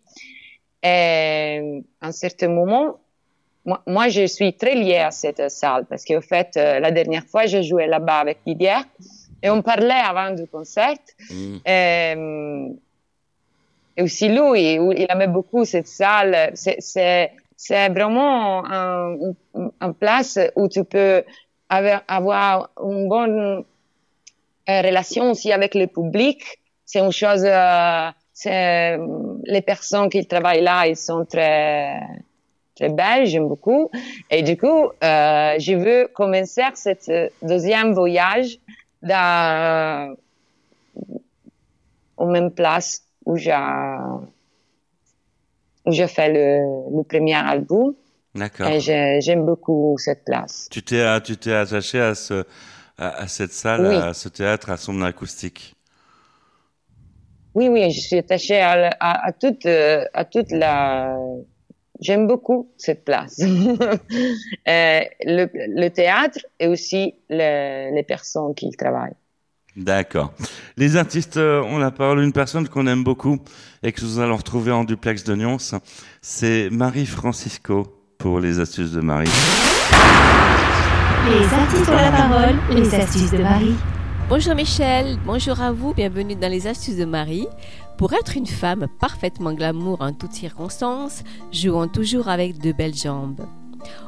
Et à un certain moment, moi, moi, je suis très liée à cette salle parce qu'en fait, euh, la dernière fois, j'ai joué là-bas avec Didier et on parlait avant du concert. Et, euh, et aussi lui, il aimait beaucoup cette salle. C'est, vraiment un, place où tu peux avoir, avoir une bonne euh, relation aussi avec le public. C'est une chose, les personnes qui travaillent là, ils sont très, très belles, j'aime beaucoup. Et du coup, euh, je veux commencer cette deuxième voyage dans, aux mêmes places où j'ai, où j'ai fait le, le premier album. D'accord. Et j'ai- j'aime beaucoup cette place. Tu t'es tu t'es attaché à ce à, à cette salle, Oui. à ce théâtre, à son acoustique. Oui, oui, je suis attachée à, à toute, euh, à toute la. J'aime beaucoup cette place. Euh, le, le théâtre et aussi le- les personnes qui y travaillent. D'accord. Les artistes euh, ont la parole. Une personne qu'on aime beaucoup et que nous allons retrouver en duplex de Nyons, c'est Marie Francisco pour les astuces de Marie. Les artistes ont la parole, les astuces de Marie. Bonjour Michel, bonjour à vous, bienvenue dans les astuces de Marie. Pour être une femme parfaitement glamour en toutes circonstances, jouons toujours avec de belles jambes.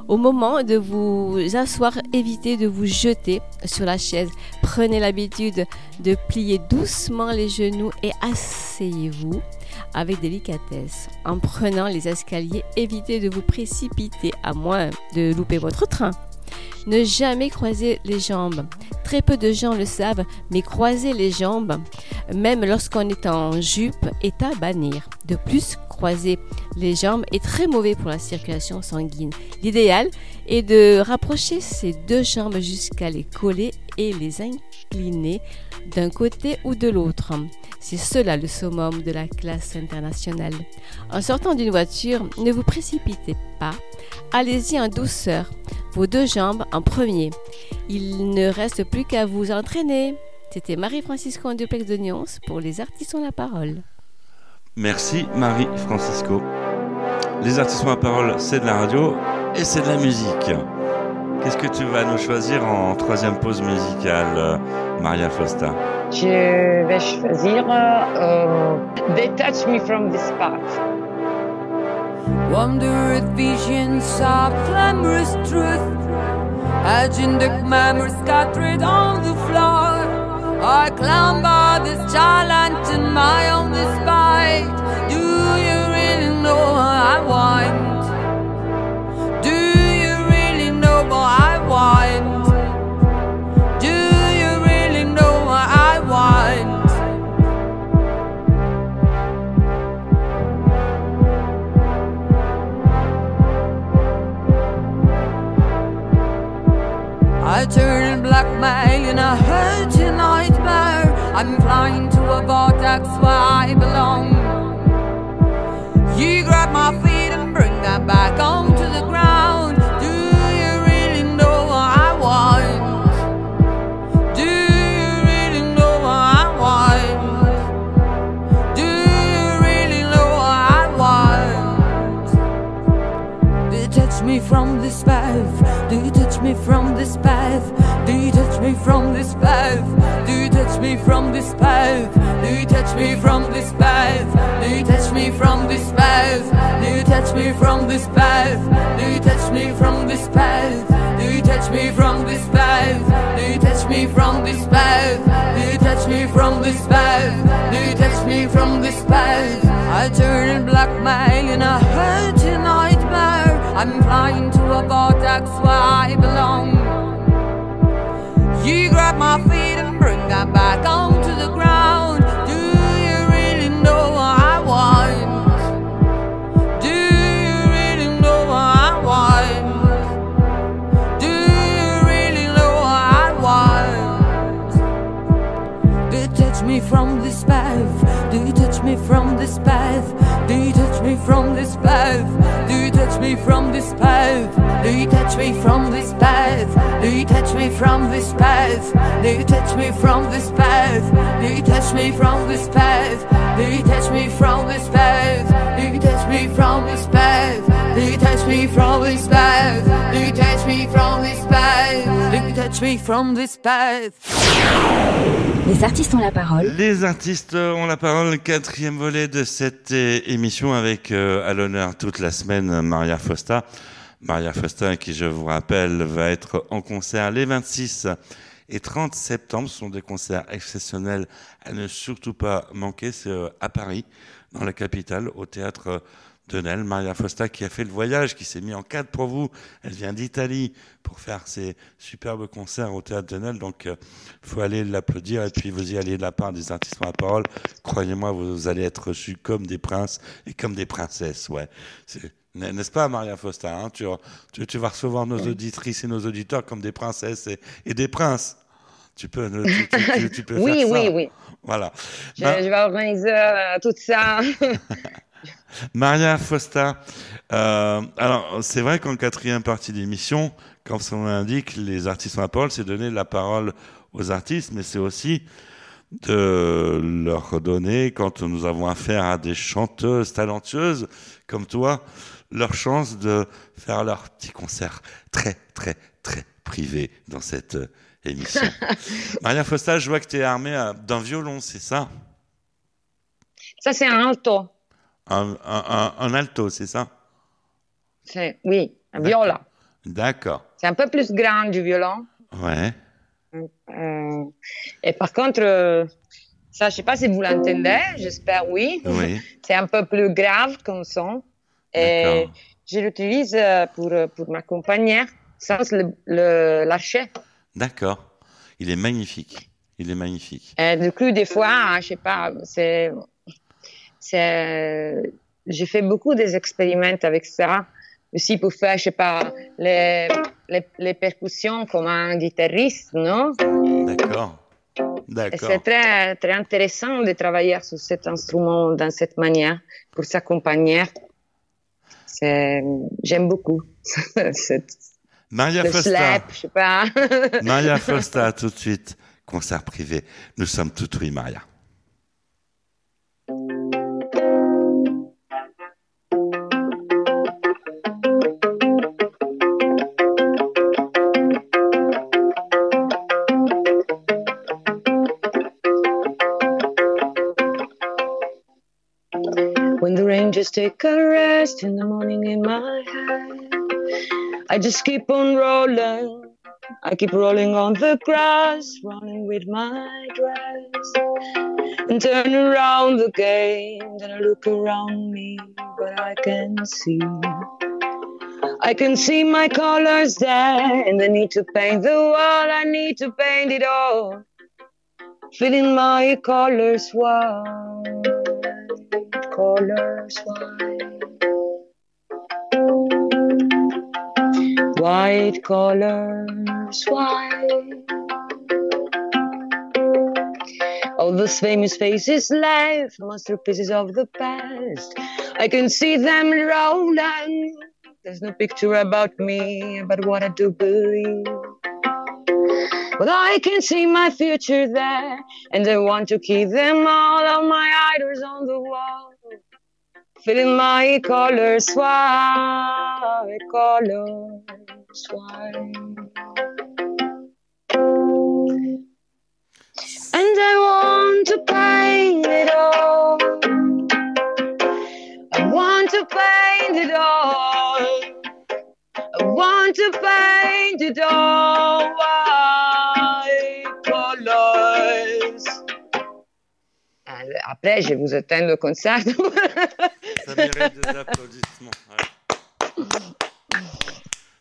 Au moment de vous asseoir, évitez de vous jeter sur la chaise. Prenez l'habitude de plier doucement les genoux et asseyez-vous avec délicatesse. En prenant les escaliers, évitez de vous précipiter à moins de louper votre train. Ne jamais croiser les jambes. Très peu de gens le savent, mais croiser les jambes, même lorsqu'on est en jupe, est à bannir. De plus, croiser les jambes est très mauvais pour la circulation sanguine. L'idéal est de rapprocher ces deux jambes jusqu'à les coller et les incliner d'un côté ou de l'autre. C'est cela le summum de la classe internationale. En sortant d'une voiture, ne vous précipitez pas. Allez-y en douceur, vos deux jambes en premier. Il ne reste plus qu'à vous entraîner. C'était Marie-Francisco en duplex de Nyons pour les artistes ont la parole. Merci Marie-Francisco. Les artistes ont la parole, c'est de la radio et c'est de la musique. Qu'est-ce que tu vas nous choisir en troisième pause musicale, euh, Maria Fosta Je vais choisir euh, Detach Me From This Path. Wonder visions of glamorous truth Agenda glamour scattered on the floor I climb by this challenge in my own despite Do you really know what I want? I turn blackmail in a hurting nightmare. I'm flying to a vortex where I belong. You grab my feet and bring them back onto the ground. Path? Do you touch me from this path? Do you touch me from this path? Do you touch me from this path? Do you touch me from this path? Do you touch me from this path? Do you touch me from this path? Do you touch me from this path? Do you touch me from this path? Do you touch me from this path? Do you touch me from this path? Do you touch me from this path? I turn blackmail in a hurting nightmare. I'm flying to a vortex where I belong. You grab my feet and bring them back onto the ground. Do you really know what I want? Do you really know what I want? Do you really know what I want? Touch me from this path? Touch me from this path? Touch me from this path? Me from this path? Do you touch me from this path? Do you touch me from this path? Do you touch me from this path? Do you touch me from this path? Do you touch me from this path? Do you touch me from this path? Do you touch me from this path? Do you touch me from this path? Do you touch me from this path? Les artistes ont la parole. Les artistes ont la parole, quatrième volet de cette émission avec euh, à l'honneur toute la semaine Maria Fosta. Maria Fosta qui, je vous rappelle, va être en concert les 26 et 30 septembre. Ce sont des concerts exceptionnels à ne surtout pas manquer. C'est euh, à Paris, dans la capitale, au théâtre euh. Maria Fosta qui a fait le voyage, qui s'est mis en cadre pour vous. Elle vient d'Italie pour faire ses superbes concerts au théâtre de Nel. Donc, il faut aller l'applaudir et puis vous y allez de la part des artistes à la parole. Croyez-moi, vous allez être reçus comme des princes et comme des princesses. Ouais. N'est-ce pas, Maria Fosta hein? Tu, tu, tu vas recevoir nos auditrices et nos auditeurs comme des princesses et, et des princes. Tu peux, tu, tu- tu- tu peux oui, faire ça. oui, oui. Voilà. Je, Ma- je vais organiser euh, tout ça. Maria Fosta. euh, alors, c'est vrai qu'en quatrième partie d'émission, comme son l'indique, les artistes ont la parole, c'est donner la parole aux artistes, mais c'est aussi de leur donner, quand nous avons affaire à des chanteuses talentueuses comme toi, leur chance de faire leur petit concert très, très, très privé dans cette émission. Maria Fosta, je vois que tu es armée euh, d'un violon, c'est ça? Ça, c'est un alto. Un, un- un- un alto, c'est ça? C'est- Oui, un viola. D'accord. C'est un peu plus grand du violon. Ouais. Euh, et par contre, euh, ça, je sais pas si vous l'entendez, j'espère oui. Oui. C'est un peu plus grave comme son. Et je l'utilise euh, pour, pour m'accompagner sans le, le lâcher. D'accord. Il est magnifique. Il est magnifique. Et du coup, des fois, je sais pas, c'est, c'est, j'ai fait beaucoup des expériments avec ça. Aussi pour faire, je sais pas, les, les, les percussions comme un guitariste, non? D'accord. C'est très, très intéressant de travailler sur cet instrument dans cette manière, pour s'accompagner. C'est, j'aime beaucoup. Cette- Maria le Fosta. slap, je sais pas. Maria Fosta, tout de suite. Concert privé. Nous sommes tout oui, Maria. Rangers take a rest in the morning in my head, I just keep on rolling. I keep rolling on the grass, running with my dress, and turn around the game. Then I look around me, but I can see. I can see my colors there, and I need to paint the wall. I need to paint it all, feeling my colors white colors white. White colors white. All those famous faces left, masterpieces of the past. I can see them rolling. There's no picture about me, about what I do believe. But I can see my future there, and I want to keep them all of my idols on the wall. Feeling my colors white, colors white. And I want to paint it all. I want to paint it all. I want to paint it all Après, je vais vous éteindre le concert. Ça mérite des applaudissements. ouais.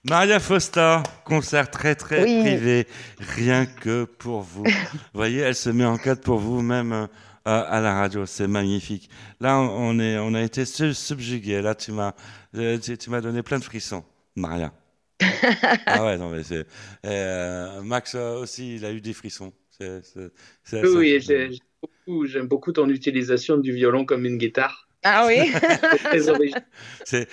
Maria Fosta, concert très très Oui. privé, rien que pour vous. Vous voyez, elle se met en cadre pour vous, même euh, à la radio, c'est magnifique. Là, on est, on a été su- subjugués. Là, tu m'as, euh, tu, tu m'as donné plein de frissons, Maria. ah ouais, non mais c'est. euh, Max aussi, il a eu des frissons. C'est, c'est- c'est- Oui, c'est- oui, j'ai- j'ai beaucoup- j'aime beaucoup ton utilisation du violon comme une guitare. Ah oui C'est C'est.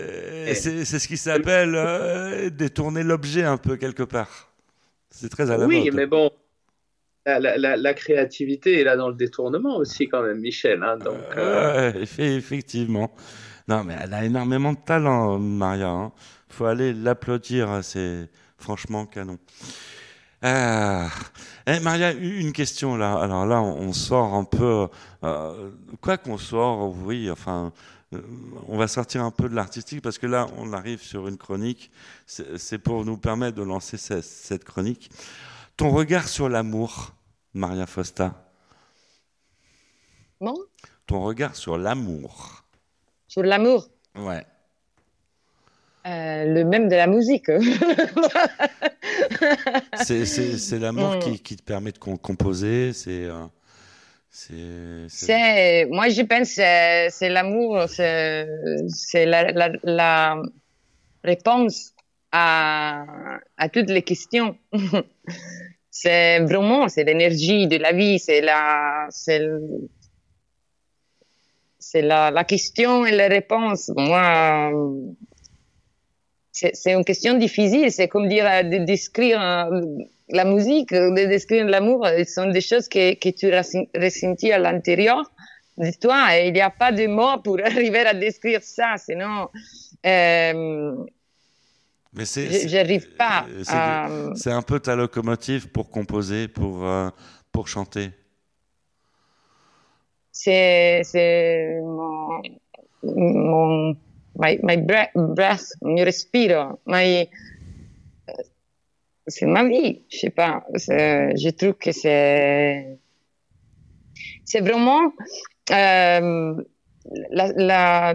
Euh, ce qui s'appelle euh, détourner l'objet un peu quelque part. C'est très à la Oui, mode. mais bon, la, la- la- la créativité est là dans le détournement aussi quand même, Michel. hein, donc, euh, effe- effectivement. Non, mais elle a énormément de talent, Maria. hein. Faut aller l'applaudir. C'est franchement canon. Ah. Eh, Maria, une question là. Alors là, on, sort un peu. euh, quoi qu'on sort, oui. Enfin, euh, on va sortir un peu de l'artistique parce que là, on arrive sur une chronique. C'est pour nous permettre de lancer ce- cette chronique. Ton regard sur l'amour, Maria Fosta. Bon, Ton regard sur l'amour. sur l'amour, Ouais. Euh, le même de la musique. C'est, c'est, c'est l'amour Mm. qui, qui te permet de com- composer. C'est, euh, c'est, c'est- moi, je pense que c'est l'amour, c'est c'est la, la, la réponse à, à toutes les questions. c'est vraiment, c'est l'énergie de la vie, c'est la, c'est la, la question et la réponse. Moi, c'est une question difficile. C'est comme dire euh, de décrire euh, la musique, de décrire l'amour. Ce sont des choses que, que tu ressentis à l'intérieur de toi. Et il n'y a pas de mots pour arriver à décrire ça. Sinon, euh, Mais c'est, j'arrive pas euh, c'est, à. un peu ta locomotive pour composer, pour, pour chanter. c'est c'est mon, mon my, my breath, breath, mon respiro, my, c'est ma vie, je sais pas. Je trouve que c'est c'est vraiment euh, la, la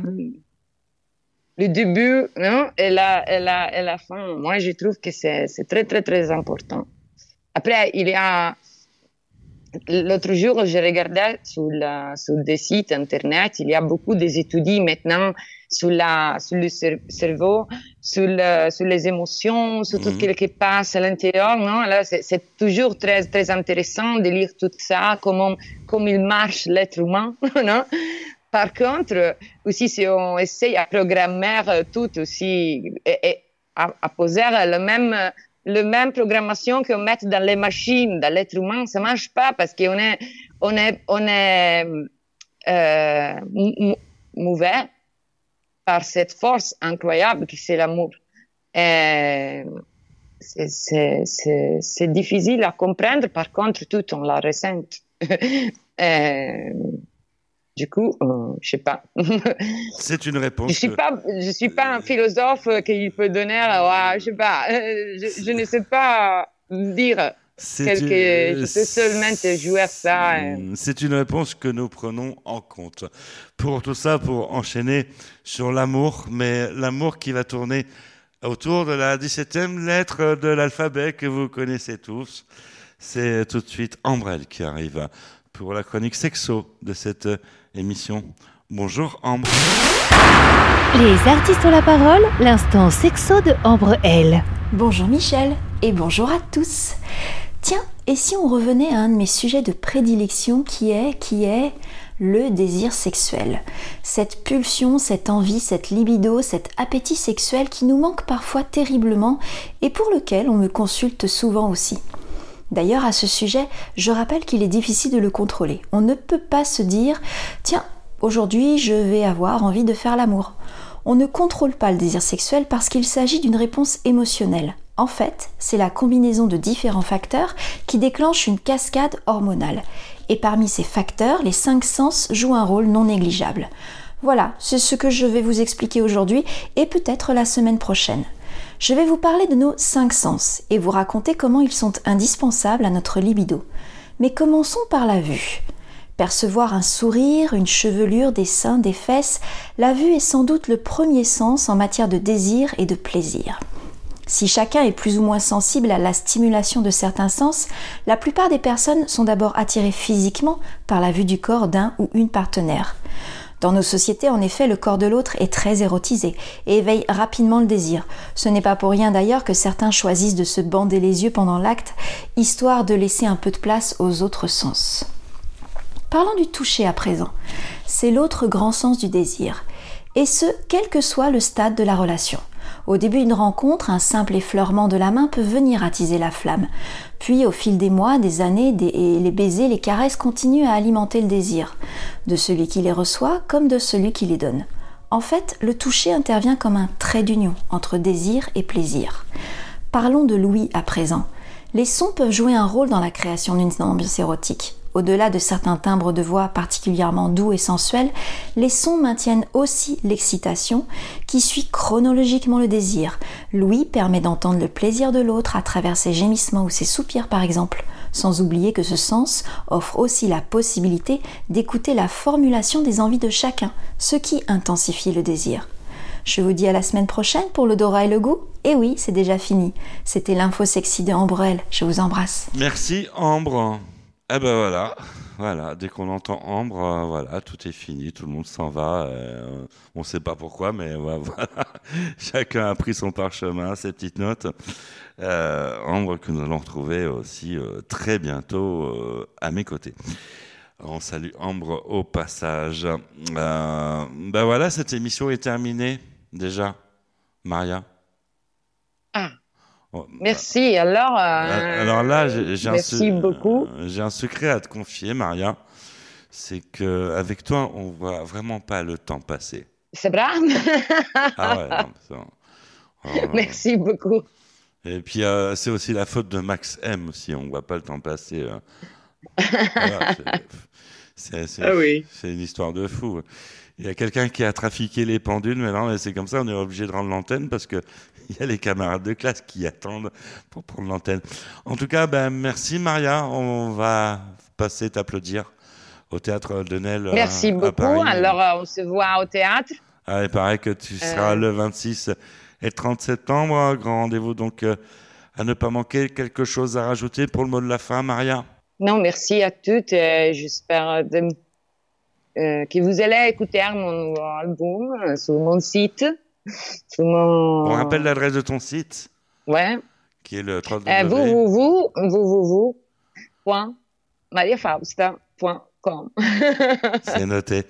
le début non et la et la et la fin. Moi, je trouve que c'est très très très important. Après, il y a L'autre jour, je regardais sur, sur des sites internet, il y a beaucoup d'études maintenant sur, la, sur le cer- cerveau, sur, le- sur les émotions, sur tout Mhm. ce qui passe à l'intérieur. Non, là, c'est, toujours très, très intéressant de lire tout ça, comment, comment il marche l'être humain. non? Par contre, aussi, si on essaye à programmer euh, tout aussi, et, et à, à poser le même, le même programmation qu'on met dans les machines, dans l'être humain, ça marche pas parce qu'on est, on est, on est euh, mauvais par cette force incroyable qui c'est l'amour. C'est- difficile à comprendre, par contre, tout on la ressent. Et du coup, euh, je sais pas. C'est une réponse. Je suis pas, je suis pas un philosophe qui peut donner, euh, je sais pas, euh, je, je ne sais pas dire C'est quelque, une- je peux seulement jouer à ça. euh. C'est une réponse que nous prenons en compte. Pour tout ça, pour enchaîner sur l'amour, mais l'amour qui va tourner autour de la 17e lettre de l'alphabet que vous connaissez tous. C'est tout de suite Ambrelle qui arrive pour la chronique sexo de cette émission. Bonjour Ambre. Les artistes ont la parole, l'instant sexo de Ambre L. Bonjour Michel et bonjour à tous. Tiens, et si on revenait à un de mes sujets de prédilection qui est qui est le désir sexuel. Cette pulsion, cette envie, cette libido, cet appétit sexuel qui nous manque parfois terriblement et pour lequel on me consulte souvent aussi. D'ailleurs, à ce sujet, je rappelle qu'il est difficile de le contrôler. On ne peut pas se dire Tiens, aujourd'hui je vais avoir envie de faire l'amour. On ne contrôle pas le désir sexuel parce qu'il s'agit d'une réponse émotionnelle. En fait, c'est la combinaison de différents facteurs qui déclenche une cascade hormonale. Et parmi ces facteurs, les cinq sens jouent un rôle non négligeable. Voilà, c'est ce que je vais vous expliquer aujourd'hui et peut-être la semaine prochaine. Je vais vous parler de nos cinq sens et vous raconter comment ils sont indispensables à notre libido. Mais commençons par la vue. Percevoir un sourire, une chevelure, des seins, des fesses, la vue est sans doute le premier sens en matière de désir et de plaisir. Si chacun est plus ou moins sensible à la stimulation de certains sens, la plupart des personnes sont d'abord attirées physiquement par la vue du corps d'un ou une partenaire. Dans nos sociétés, en effet, le corps de l'autre est très érotisé et éveille rapidement le désir. Ce n'est pas pour rien d'ailleurs que certains choisissent de se bander les yeux pendant l'acte, histoire de laisser un peu de place aux autres sens. Parlons du toucher à présent. C'est l'autre grand sens du désir. Et ce, quel que soit le stade de la relation. Au début d'une rencontre, un simple effleurement de la main peut venir attiser la flamme. Puis, au fil des mois, des années, les baisers, les caresses continuent à alimenter le désir, de celui qui les reçoit comme de celui qui les donne. En fait, le toucher intervient comme un trait d'union entre désir et plaisir. Parlons de l'ouïe à présent. Les sons peuvent jouer un rôle dans la création d'une ambiance érotique. Au-delà de certains timbres de voix particulièrement doux et sensuels, les sons maintiennent aussi l'excitation qui suit chronologiquement le désir. L'ouïe permet d'entendre le plaisir de l'autre à travers ses gémissements ou ses soupirs par exemple, sans oublier que ce sens offre aussi la possibilité d'écouter la formulation des envies de chacun, ce qui intensifie le désir. Je vous dis à la semaine prochaine pour l'odorat et le goût. Et oui, c'est déjà fini. C'était l'info sexy de. Je vous embrasse. Merci Ambre. Eh ben voilà, voilà. Dès qu'on entend Ambre, euh, voilà, tout est fini, tout le monde s'en va. euh, on ne sait pas pourquoi, mais voilà. Chacun a pris son parchemin, ses petites notes. Euh, Ambre que nous allons retrouver aussi euh, très bientôt à mes côtés. On salue Ambre au passage. Ben voilà, cette émission est terminée déjà. Maria? Ah. Oh, Merci. Alors, euh, euh, Alors là, j'ai un, merci se- beaucoup. euh, j'ai un secret à te confier, Maria. C'est que avec toi, on voit vraiment pas le temps passer. C'est vrai? Ah ouais, non, ça- oh. Merci beaucoup. Et puis euh, c'est aussi la faute de Max M aussi. On voit pas le temps passer. euh. Voilà, c'est- Ah oui. c'est une histoire de fou. Il y a quelqu'un qui a trafiqué les pendules, mais non, mais c'est comme ça, on est obligé de rendre l'antenne parce que il y a les camarades de classe qui attendent pour prendre l'antenne. En tout cas, ben, merci Maria. On va passer t'applaudir au théâtre de Nel Merci à beaucoup. Paris. Alors, euh, on se voit au théâtre. Ah, il paraît que tu seras Euh. le 26 et 30 septembre. Grand rendez-vous donc euh, à ne pas manquer. Quelque chose à rajouter pour le mot de la fin, Maria? Non, merci à toutes. J'espère de- que vous allez écouter mon nouveau album euh, sur mon site. Sur mon... On rappelle l'adresse de ton site, Ouais. qui est le Euh, 3W. www, www, point mariafausta.com. C'est noté.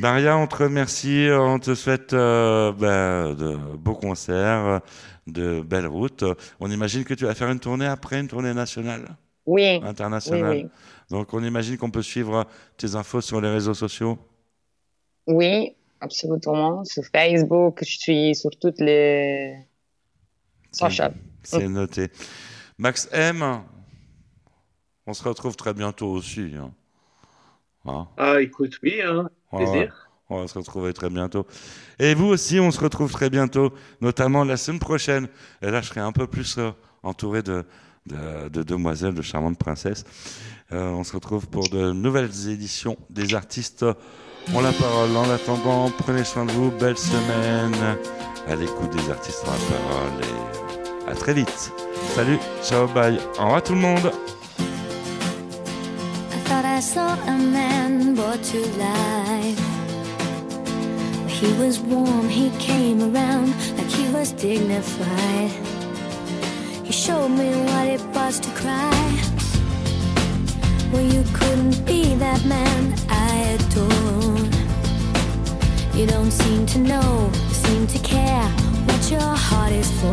Maria, on te remercie, on te souhaite euh, ben, de beaux concerts, de belles routes. On imagine que tu vas faire une tournée après, une tournée nationale, Oui. internationale. Oui, oui. Donc on imagine qu'on peut suivre tes infos sur les réseaux sociaux? Oui, absolument. Sur Facebook, je suis sur toutes les social. C'est noté. Max M, on se retrouve très bientôt aussi. hein. Hein? Ah, écoute, oui, hein, Ouais, plaisir. ouais. On va se retrouver très bientôt. Et vous aussi, on se retrouve très bientôt, notamment la semaine prochaine. Et là, je serai un peu plus euh, entouré de, de, de demoiselles, de charmantes princesses. Euh, on se retrouve pour de nouvelles éditions des artistes ont la parole. En attendant, prenez soin de vous. Belle semaine à l'écoute des artistes ont la parole. Et à très vite. Salut, ciao, bye. Au revoir tout le monde. He was warm, he came around like he was dignified. He showed me what it was to cry. Well, you couldn't be that man I. You don't seem to know, seem to care what your heart is for.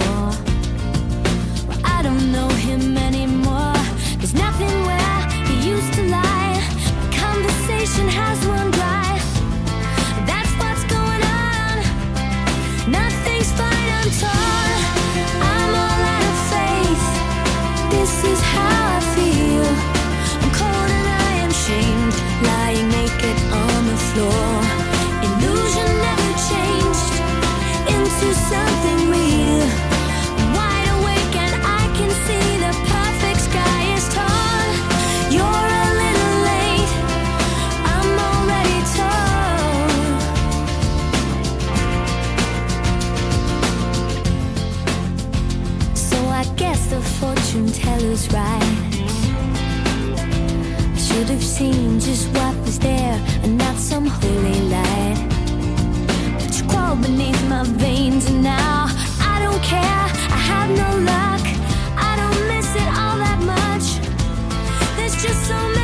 Well, I don't know him anymore. There's nothing where he used to lie. Conversation has. could have seen just what was there and not some holy light. But you crawled beneath my veins and now I don't care. I have no luck. I don't miss it all that much. There's just so